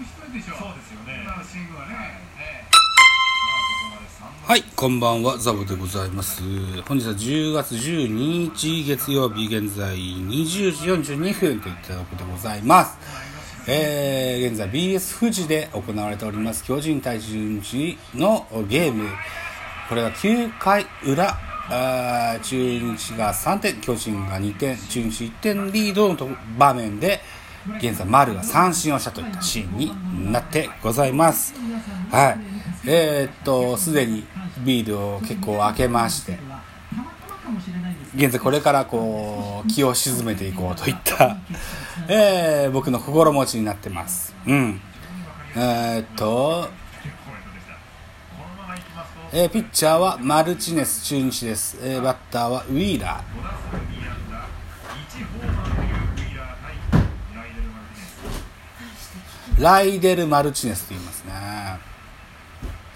そうですよね。今のスイングはね、えはい、こんばんは、ザボでございます。本日は10月12日月曜日、現在20時42分といったところでございます。えー、現在 BS 富士で行われております巨人対中日のゲーム。これは9回裏、あ中日が3点、巨人が2点、中日1点リードのと場面で、現在丸が三振をしたといったシーンになってございます。はい。えーっと、すでにビールを結構開けまして、現在これからこう、気を沈めていこうといった、えー僕の心持ちになってます。うん。えーっと、えーピッチャーはマルチネス中日です。えーバッターはウィーラー。5打数2安打、1ホーマーというウィーラー対ライデル・マルティネス。ライデル・マルチネスと言いますね。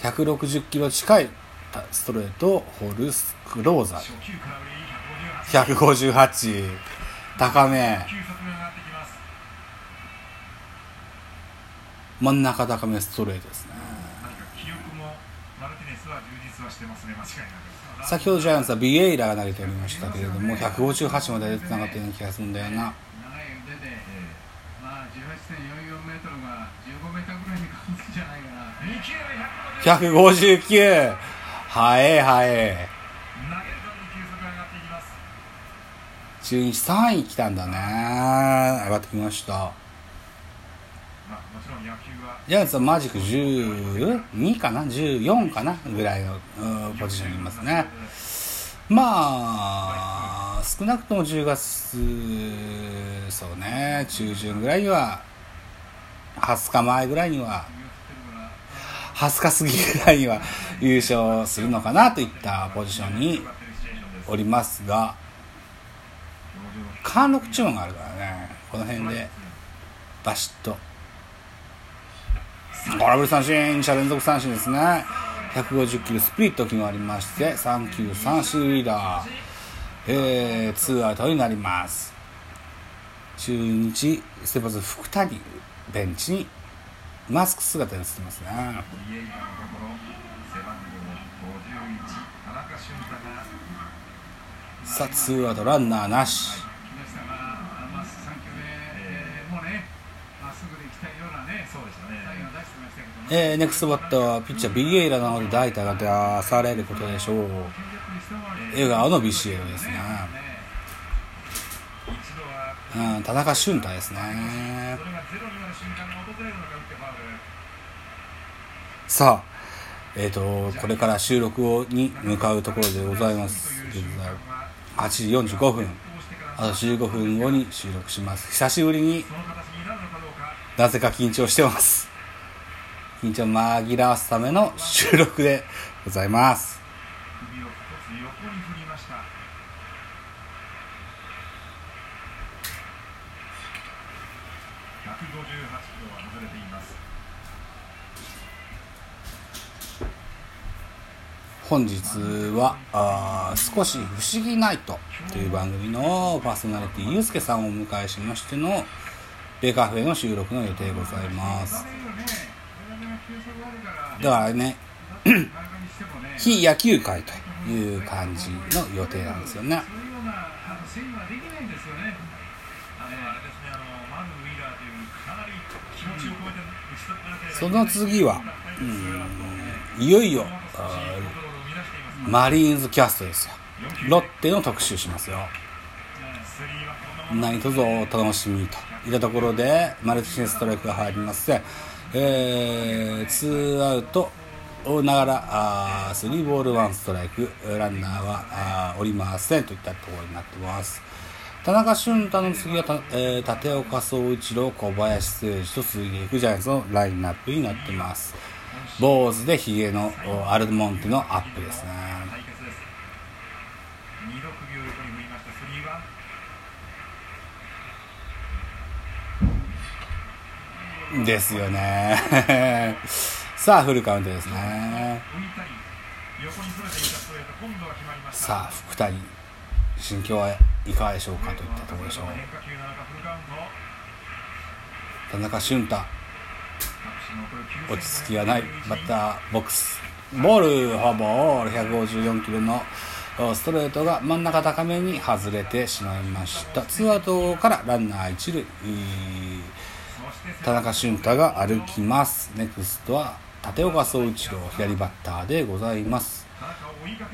160キロ近いストレートを放るスクローザー。158。高め。真ん中高めストレートですね。先ほどジャイアンツはビエイラが投げておりましたけれども、158まで出てなかったような気がするんだよな。159! はえはえ。投げるたびに球速い。中日3位来たんだね。上がってきました。ジャイアンツはマジック12かな ?14 かなぐらいのポジションにいますね。まあ、少なくとも10月、そうね、中旬ぐらいには、20日前ぐらいには、20日過ぎぐらいには優勝するのかなといったポジションにおりますが、貫禄注文があるからね、この辺でバシッと。空振り三振、2者連続三振ですね。150キロスプリット決まりまして、3球三振リーダー、えー、ツーアウトになります。中日、先発福谷、ベンチにマスク姿に映ってますね。イエイラのところ背番号51田中俊太がさあ、ツーアウトランナーなし。木下が、まあ、3球目、えーネクストバッターはピッチャービエイラなので代打が出されることでしょう。笑顔のビシエドですね。一度田中俊太ですね。さあ、えっ、と、これから収録をに向かうところでございます。現在、8時45分。あと15分後に収録します。久しぶりになぜか緊張してます。緊張紛らわすための収録でございます。首を一つ横に振りました158キロは外れています本日はあ少し不思議ナイトという番組のパーソナリティゆうすけさんをお迎えしましてのベカフェの収録の予定ございます。だからね 非野球界という感じの予定なんですよね。その次はいよいよマリーンズキャストですよ。ロッテの特集しますよ。何卒お楽しみといったところでマルチネストライクが入りまして、えー、ツーアウトながらあースリーボールワンストライクランナーはあーおりませんといったところになってます。田中俊太の次はた、えー立岡総一郎小林誠司と続いていくジャイアンツのラインナップになってます。坊主でヒゲのおアルモンテのアップですね。対決です2度首を横に振りましたスリーワン。ですよね。さあフルカウントですね。さあ福谷心境はいかがでしょうかといったところでしょう。田中俊太。落ち着きがない。バッターボックス。ボールフォアボール。154キロのストレートが真ん中高めに外れてしまいました。ツーアウトからランナー一塁。田中俊太が歩きます。ネクストは立岡総一郎左バッターでございます、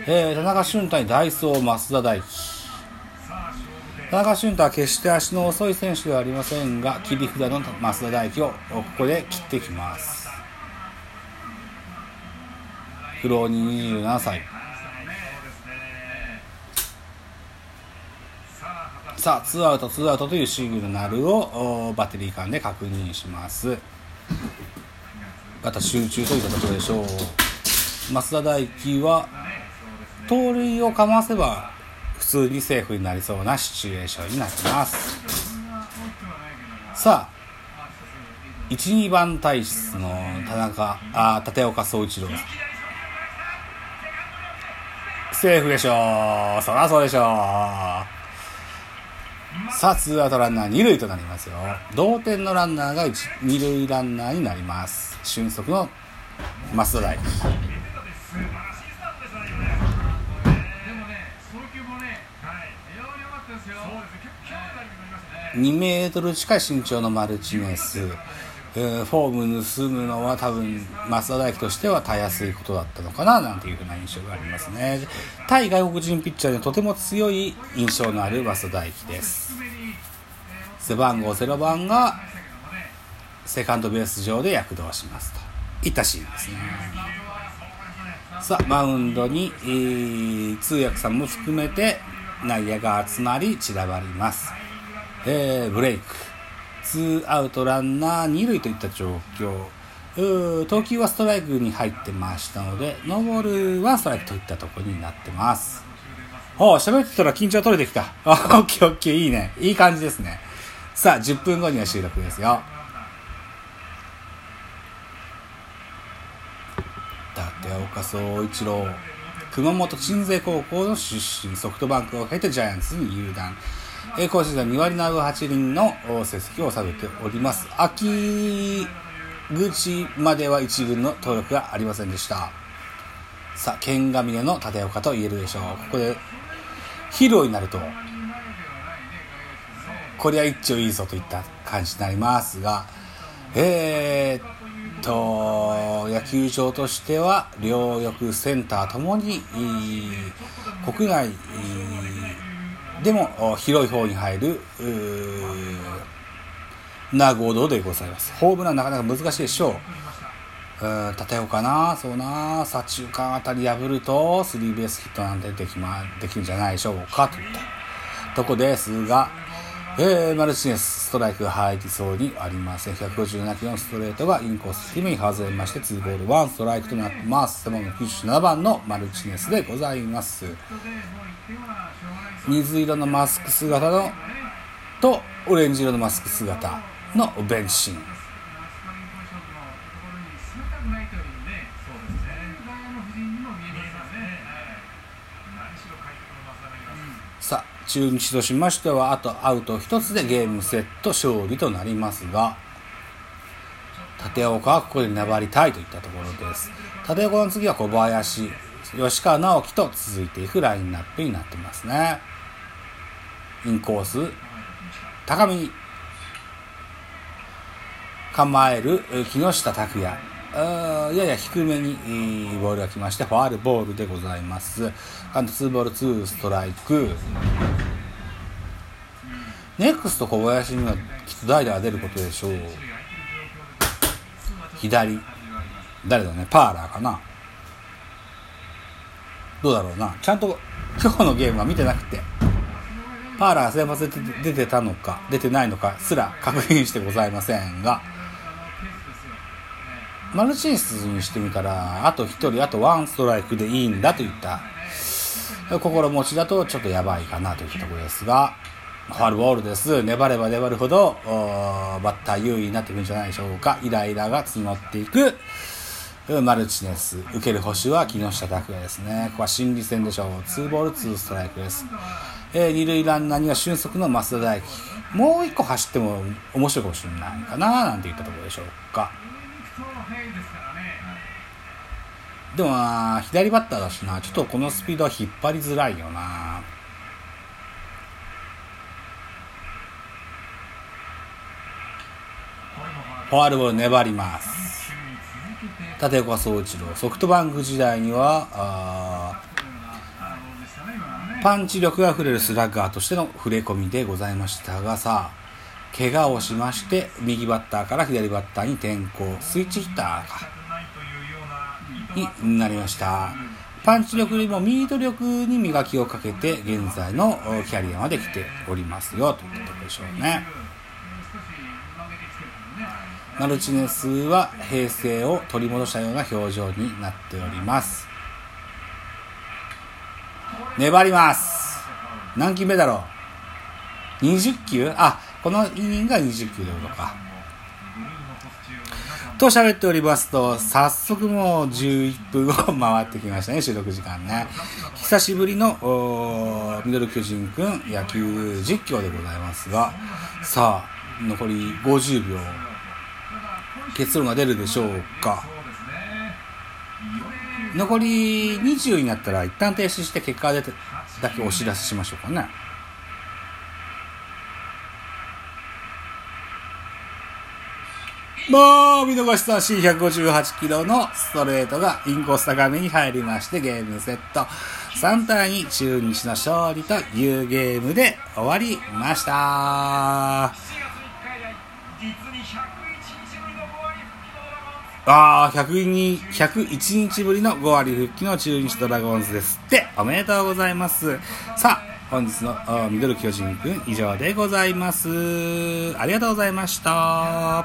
えー、田中俊太にダイソー増田大輝。田中俊太は決して足の遅い選手ではありませんが切り札の増田大輝をここで切ってきます。フローニ27歳。さあツーアウトツーアウトというシグナルをバッテリー間で確認します。また集中といったところでしょう。増田大輝は盗塁をかませば普通にセーフになりそうなシチュエーションになってます。さあ12番体質の田中あ立岡総一郎セーフでしょう。そらそうでしょう。さあ、ツーアウトランナー2塁となりますよ。同点のランナーが2塁ランナーになります。俊足の増田大輝。でもね、送球もね、非常に良かったですよ。2メートル近い身長のマルチネス。フォーム盗むのは多分増田大輝としてはたやすいことだったのかななんていうふうな印象がありますね。対外国人ピッチャーにとても強い印象のある増田大輝です。背番号0番がセカンドベース上で躍動しますと。いったシーンですね。さあマウンドに、えー通訳さんも含めて内野が集まり散らばります、えーブレイク。ツーアウトランナー二塁といった状況。うー投球はストライクに入ってましたのでノーボールはストライクといったところになってます。おう喋ってたら緊張取れてきた。あ オッケーオッケーいいね。いい感じですね。さあ10分後には収録ですよ。立岡総一郎。熊本鎮西高校の出身ソフトバンクを経てジャイアンツに入団。えー今シーズン2割7分8厘の成績を収めております。秋口までは1軍の登録がありませんでした。さあ剣ヶ峰の立岡と言えるでしょう。ここでヒーローになるとこりゃ一丁いいぞといった感じになりますが。えーと野球場としては両翼センターともに国内でも広い方に入るな合同でございます。ホームランなかなか難しいでしょう。うん立岡なそうな左中間あたり破るとスリーベースヒットなんてでき,、ま、できるんじゃないでしょうかといったとこですが、えー、マルチネスストライク入りそうにありません。157キロのストレートがインコース低めに外れまして2ボール1ストライクとなってます。背番号97番のマルチネスでございます。水色のマスク姿のとオレンジ色のマスク姿のベンチ。シーン中日としましてはあとアウト1つでゲームセット勝利となりますが立岡はここで粘りたいといったところです。立岡の次は小林吉川直樹と続いていくラインナップになってますね。インコース高めに構える木下拓也あやや低めにボールが来ましてファールボールでございます。あと2ボール2ストライク。ネクスト小林にはきっと代打が出ることでしょう。左。誰だね。パーラーかな。どうだろうな。ちゃんと今日のゲームは見てなくて。パーラーが先発で出てたのか出てないのかすら確認してございませんが。マルチンスにしてみたらあと1人あとワンストライクでいいんだといった。心持ちだとちょっとやばいかなといったところですがファールボールです。粘れば粘るほどバッター優位になってくるんじゃないでしょうか。イライラが募っていく。マルチネス受ける捕手は木下拓也ですね。ここは心理戦でしょう。2ボール2ストライクです。えー二塁ランナーには俊足の増田大輝。もう一個走っても面白いかもしれないかななんていったところでしょうか。でも左バッターだしな。ちょっとこのスピードは引っ張りづらいよな。フォアルボール粘ります。立岡総一郎。ソフトバンク時代にはパンチ力が触れるスラッガーとしての触れ込みでございましたがさ怪我をしまして右バッターから左バッターに転向。スイッチヒッターか。になりました。パンチ力よりもミート力に磨きをかけて現在のキャリアまで来ておりますよ。といったところでしょうね。マルチネスは平静を取り戻したような表情になっております。粘ります。何球目だろう？20球？あこのイニングが20球でことか。と喋っておりますと早速もう11分を回ってきましたね収録時間ね。久しぶりのミドル巨人くん野球実況でございますがさあ残り50秒。結論が出るでしょうか。残り20になったら一旦停止して結果出てだけお知らせしましょうかね。もう見逃し三振158キロのストレートがインコース高めに入りましてゲームセット3対2中日の勝利というゲームで終わりましたああ、102 101日ぶりの5割復帰の中日ドラゴンズですって、おめでとうございます。さあ、本日のミドル巨人くん以上でございます。ありがとうございました。